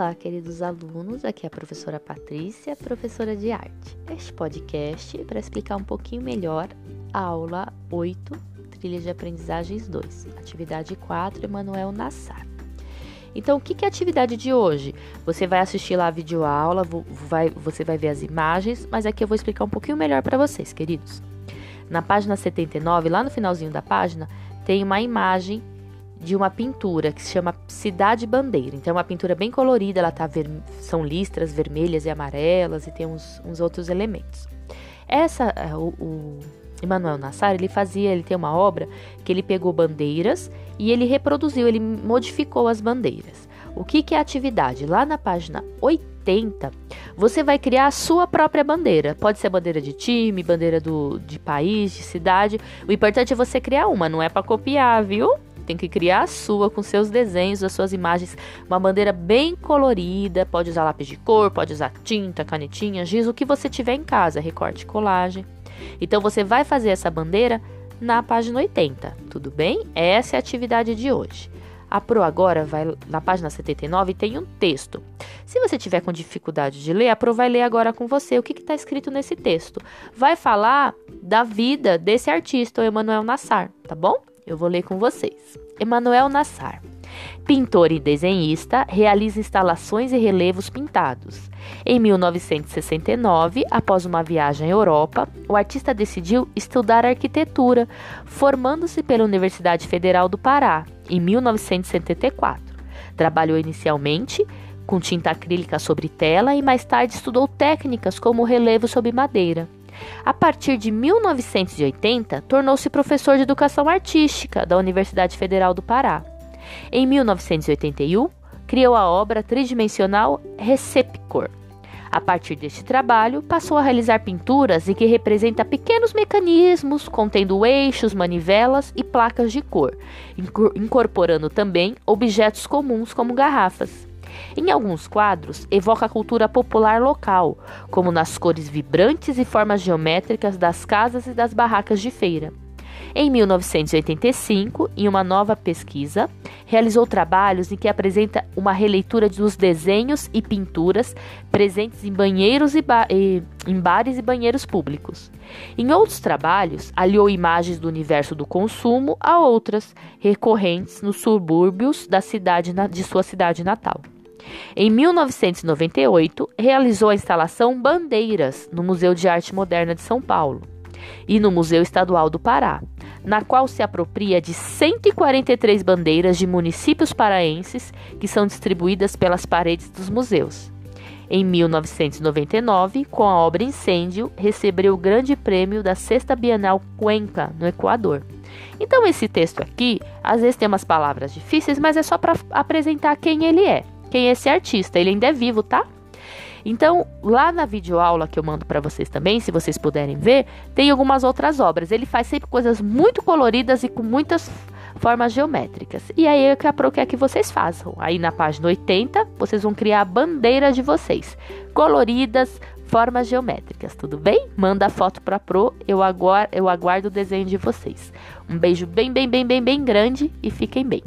Olá, queridos alunos, aqui é a professora Patrícia, professora de arte. Este podcast é para explicar um pouquinho melhor a aula 8, Trilha de Aprendizagens 2, atividade 4, Emanuel Nassar. Então, o que é a atividade de hoje? Você vai assistir lá a videoaula, vai, você vai ver as imagens, mas aqui eu vou explicar um pouquinho melhor para vocês, queridos. Na página 79, lá no finalzinho da página, tem uma imagem de uma pintura que se chama Cidade Bandeira. Então, é uma pintura bem colorida, ela tá ver... são listras vermelhas e amarelas e tem uns, uns outros elementos. Essa, é, o, o Emmanuel Nassar, ele fazia, ele tem uma obra que ele pegou bandeiras e ele reproduziu, ele modificou as bandeiras. O que, que é atividade? Lá na página 80, você vai criar a sua própria bandeira. Pode ser bandeira de time, bandeira do, de país, de cidade. O importante é você criar uma, não é para copiar, viu? Tem que criar a sua com seus desenhos, as suas imagens, uma bandeira bem colorida, pode usar lápis de cor, pode usar tinta, canetinha, giz, o que você tiver em casa, recorte, colagem. Então você vai fazer essa bandeira na página 80, tudo bem? Essa é a atividade de hoje. A Pro agora vai na página 79 e tem um texto. Se você tiver com dificuldade de ler, a Pro vai ler agora com você o que está escrito nesse texto. Vai falar da vida desse artista, o Emanuel Nassar, tá bom? Eu vou ler com vocês. Emanuel Nassar. Pintor e desenhista, realiza instalações e relevos pintados. Em 1969, após uma viagem à Europa, o artista decidiu estudar arquitetura, formando-se pela Universidade Federal do Pará, em 1974. Trabalhou inicialmente com tinta acrílica sobre tela e mais tarde estudou técnicas como relevo sobre madeira. A partir de 1980, tornou-se professor de educação artística da Universidade Federal do Pará. Em 1981, criou a obra tridimensional Recepcor. A partir deste trabalho, passou a realizar pinturas em que representa pequenos mecanismos contendo eixos, manivelas e placas de cor, incorporando também objetos comuns como garrafas. Em alguns quadros, evoca a cultura popular local, como nas cores vibrantes e formas geométricas das casas e das barracas de feira. Em 1985, em uma nova pesquisa, realizou trabalhos em que apresenta uma releitura dos desenhos e pinturas presentes em banheiros e, ba e em bares e banheiros públicos. Em outros trabalhos, aliou imagens do universo do consumo a outras recorrentes nos subúrbios da cidade de sua cidade natal. Em 1998, realizou a instalação Bandeiras no Museu de Arte Moderna de São Paulo e no Museu Estadual do Pará, na qual se apropria de 143 bandeiras de municípios paraenses que são distribuídas pelas paredes dos museus. Em 1999, com a obra Incêndio, recebeu o Grande Prêmio da Sexta Bienal Cuenca, no Equador. Então, esse texto aqui, às vezes tem umas palavras difíceis, mas é só para apresentar quem ele é quem é esse artista. Ele ainda é vivo, tá? Então, lá na videoaula que eu mando para vocês também, se vocês puderem ver, tem algumas outras obras. Ele faz sempre coisas muito coloridas e com muitas formas geométricas. E aí é que a Pro quer que vocês façam. Aí na página 80, vocês vão criar a bandeira de vocês, coloridas, formas geométricas, tudo bem? Manda a foto para Pro, eu aguardo, eu aguardo o desenho de vocês. Um beijo bem, bem, bem, bem, bem grande e fiquem bem.